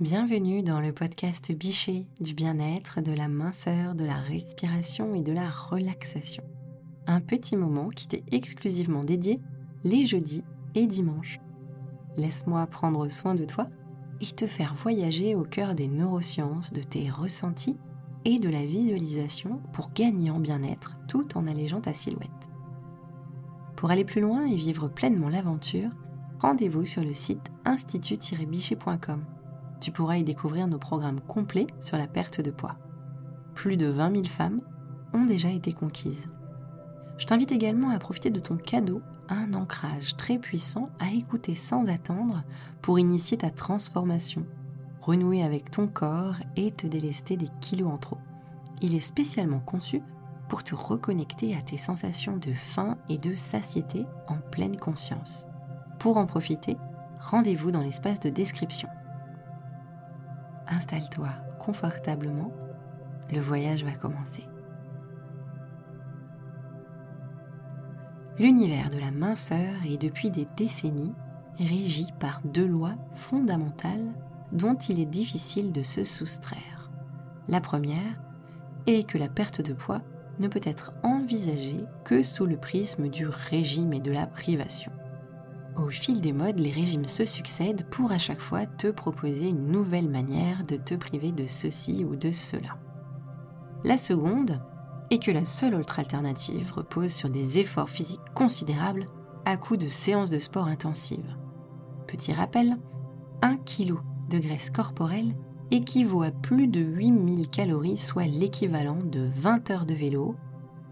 Bienvenue dans le podcast Bichet du bien-être, de la minceur, de la respiration et de la relaxation. Un petit moment qui t'est exclusivement dédié les jeudis et dimanches. Laisse-moi prendre soin de toi et te faire voyager au cœur des neurosciences, de tes ressentis et de la visualisation pour gagner en bien-être tout en allégeant ta silhouette. Pour aller plus loin et vivre pleinement l'aventure, rendez-vous sur le site institut-bichet.com. Tu pourras y découvrir nos programmes complets sur la perte de poids. Plus de 20 000 femmes ont déjà été conquises. Je t'invite également à profiter de ton cadeau, un ancrage très puissant à écouter sans attendre pour initier ta transformation, renouer avec ton corps et te délester des kilos en trop. Il est spécialement conçu pour te reconnecter à tes sensations de faim et de satiété en pleine conscience. Pour en profiter, rendez-vous dans l'espace de description. Installe-toi confortablement, le voyage va commencer. L'univers de la minceur est depuis des décennies régi par deux lois fondamentales dont il est difficile de se soustraire. La première est que la perte de poids ne peut être envisagée que sous le prisme du régime et de la privation. Au fil des modes, les régimes se succèdent pour à chaque fois te proposer une nouvelle manière de te priver de ceci ou de cela. La seconde est que la seule autre alternative repose sur des efforts physiques considérables à coup de séances de sport intensives. Petit rappel, 1 kg de graisse corporelle équivaut à plus de 8000 calories, soit l'équivalent de 20 heures de vélo,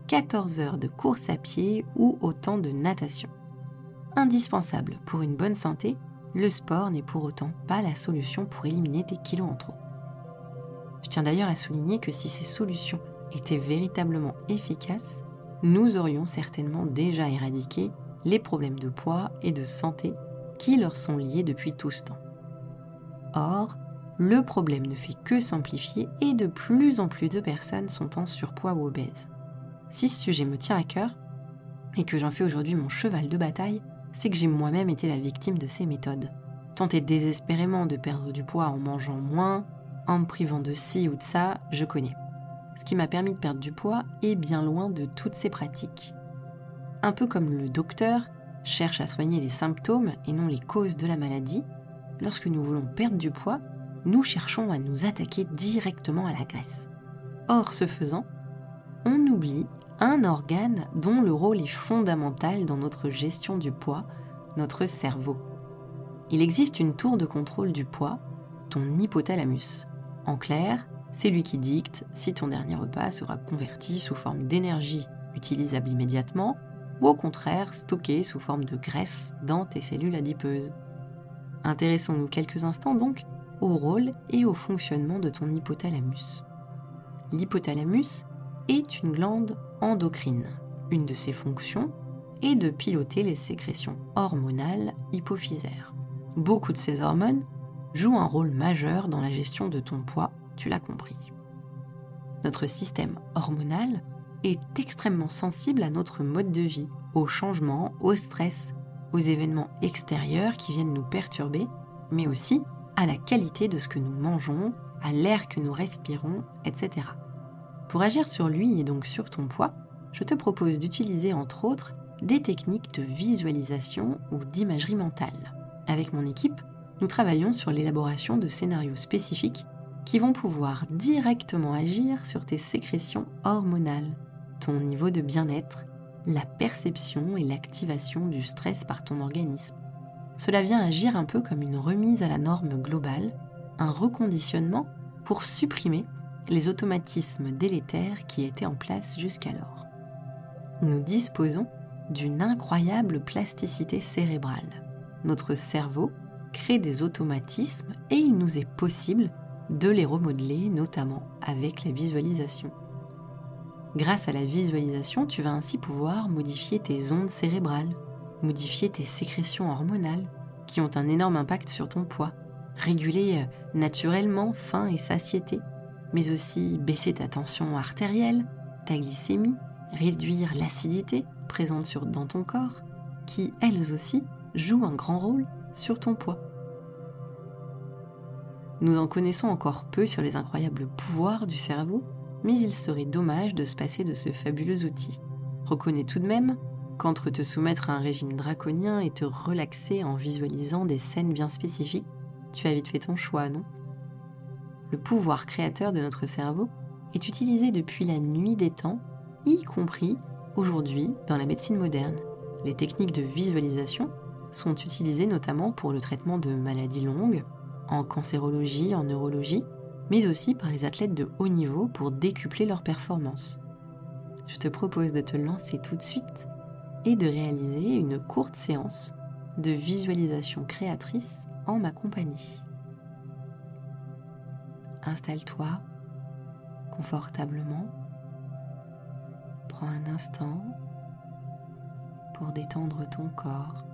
14 heures de course à pied ou autant de natation. Indispensable pour une bonne santé, le sport n'est pour autant pas la solution pour éliminer tes kilos en trop. Je tiens d'ailleurs à souligner que si ces solutions étaient véritablement efficaces, nous aurions certainement déjà éradiqué les problèmes de poids et de santé qui leur sont liés depuis tout ce temps. Or, le problème ne fait que s'amplifier et de plus en plus de personnes sont en surpoids ou obèses. Si ce sujet me tient à cœur et que j'en fais aujourd'hui mon cheval de bataille, c'est que j'ai moi-même été la victime de ces méthodes. Tenter désespérément de perdre du poids en mangeant moins, en me privant de ci ou de ça, je connais. Ce qui m'a permis de perdre du poids est bien loin de toutes ces pratiques. Un peu comme le docteur cherche à soigner les symptômes et non les causes de la maladie, lorsque nous voulons perdre du poids, nous cherchons à nous attaquer directement à la graisse. Or, ce faisant, on oublie un organe dont le rôle est fondamental dans notre gestion du poids, notre cerveau. Il existe une tour de contrôle du poids, ton hypothalamus. En clair, c'est lui qui dicte si ton dernier repas sera converti sous forme d'énergie utilisable immédiatement ou au contraire stocké sous forme de graisse dans tes cellules adipeuses. Intéressons-nous quelques instants donc au rôle et au fonctionnement de ton hypothalamus. L'hypothalamus est une glande endocrine. Une de ses fonctions est de piloter les sécrétions hormonales hypophysaires. Beaucoup de ces hormones jouent un rôle majeur dans la gestion de ton poids, tu l'as compris. Notre système hormonal est extrêmement sensible à notre mode de vie, aux changements, au stress, aux événements extérieurs qui viennent nous perturber, mais aussi à la qualité de ce que nous mangeons, à l'air que nous respirons, etc. Pour agir sur lui et donc sur ton poids, je te propose d'utiliser entre autres des techniques de visualisation ou d'imagerie mentale. Avec mon équipe, nous travaillons sur l'élaboration de scénarios spécifiques qui vont pouvoir directement agir sur tes sécrétions hormonales, ton niveau de bien-être, la perception et l'activation du stress par ton organisme. Cela vient agir un peu comme une remise à la norme globale, un reconditionnement pour supprimer les automatismes délétères qui étaient en place jusqu'alors. Nous disposons d'une incroyable plasticité cérébrale. Notre cerveau crée des automatismes et il nous est possible de les remodeler, notamment avec la visualisation. Grâce à la visualisation, tu vas ainsi pouvoir modifier tes ondes cérébrales, modifier tes sécrétions hormonales qui ont un énorme impact sur ton poids, réguler euh, naturellement faim et satiété, mais aussi baisser ta tension artérielle, ta glycémie, réduire l'acidité présente dans ton corps, qui elles aussi jouent un grand rôle sur ton poids. Nous en connaissons encore peu sur les incroyables pouvoirs du cerveau, mais il serait dommage de se passer de ce fabuleux outil. Reconnais tout de même qu'entre te soumettre à un régime draconien et te relaxer en visualisant des scènes bien spécifiques, tu as vite fait ton choix, non? Le pouvoir créateur de notre cerveau est utilisé depuis la nuit des temps, y compris aujourd'hui dans la médecine moderne. Les techniques de visualisation sont utilisées notamment pour le traitement de maladies longues, en cancérologie, en neurologie, mais aussi par les athlètes de haut niveau pour décupler leur performance. Je te propose de te lancer tout de suite et de réaliser une courte séance de visualisation créatrice en ma compagnie. Installe-toi confortablement. Prends un instant pour détendre ton corps.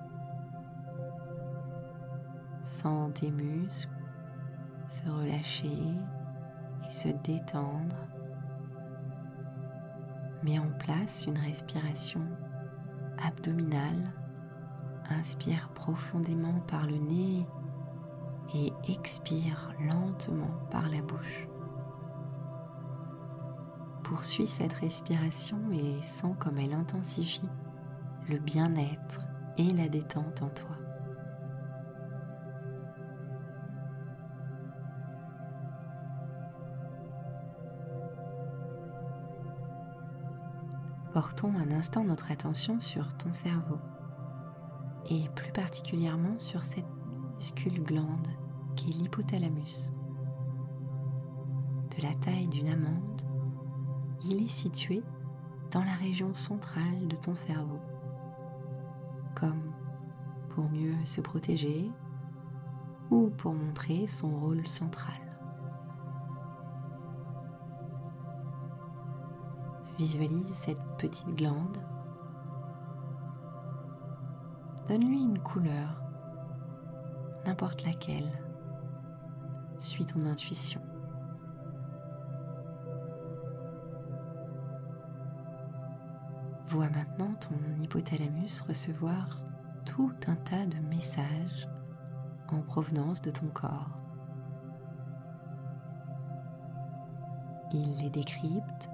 Sens tes muscles se relâcher et se détendre. Mets en place une respiration abdominale. Inspire profondément par le nez et expire lentement par la bouche. Poursuis cette respiration et sens comme elle intensifie le bien-être et la détente en toi. Portons un instant notre attention sur ton cerveau et plus particulièrement sur cette minuscule glande qui est l'hypothalamus. De la taille d'une amande, il est situé dans la région centrale de ton cerveau, comme pour mieux se protéger ou pour montrer son rôle central. Visualise cette petite glande. Donne-lui une couleur, n'importe laquelle. Suis ton intuition. Vois maintenant ton hypothalamus recevoir tout un tas de messages en provenance de ton corps. Il les décrypte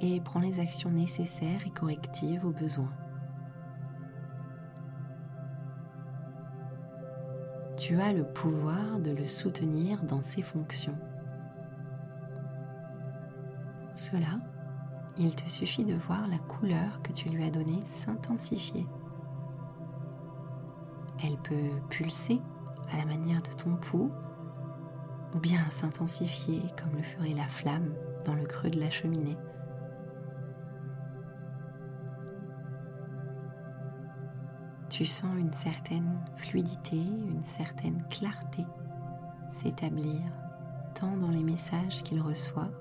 et prends les actions nécessaires et correctives aux besoins. Tu as le pouvoir de le soutenir dans ses fonctions. Pour cela, il te suffit de voir la couleur que tu lui as donnée s'intensifier. Elle peut pulser à la manière de ton pouls ou bien s'intensifier comme le ferait la flamme dans le creux de la cheminée. Tu sens une certaine fluidité, une certaine clarté s'établir tant dans les messages qu'il reçoit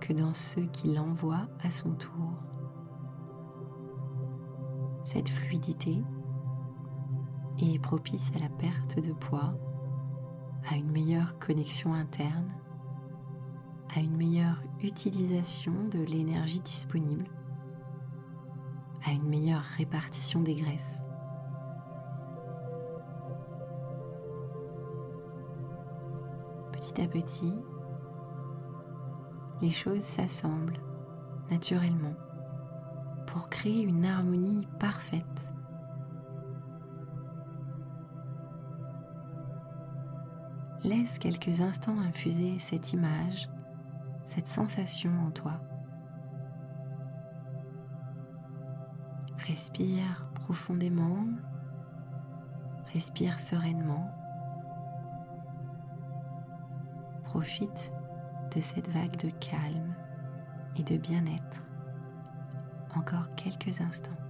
que dans ceux qu'il envoie à son tour. Cette fluidité est propice à la perte de poids, à une meilleure connexion interne, à une meilleure utilisation de l'énergie disponible à une meilleure répartition des graisses. Petit à petit, les choses s'assemblent naturellement pour créer une harmonie parfaite. Laisse quelques instants infuser cette image, cette sensation en toi. Respire profondément, respire sereinement. Profite de cette vague de calme et de bien-être encore quelques instants.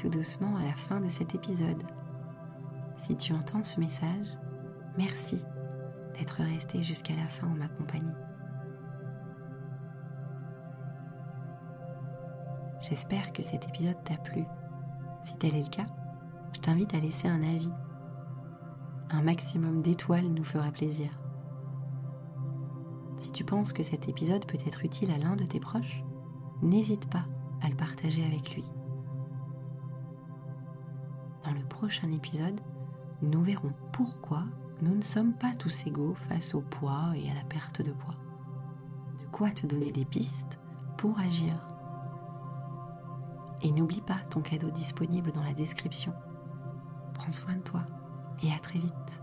Tout doucement à la fin de cet épisode. Si tu entends ce message, merci d'être resté jusqu'à la fin en ma compagnie. J'espère que cet épisode t'a plu. Si tel est le cas, je t'invite à laisser un avis. un maximum d'étoiles nous fera plaisir. Si tu penses que cet épisode peut être utile à l'un de tes proches, n'hésite pas à le partager avec lui. Épisode, nous verrons pourquoi nous ne sommes pas tous égaux face au poids et à la perte de poids. De quoi te donner des pistes pour agir. Et n'oublie pas ton cadeau disponible dans la description. Prends soin de toi et à très vite.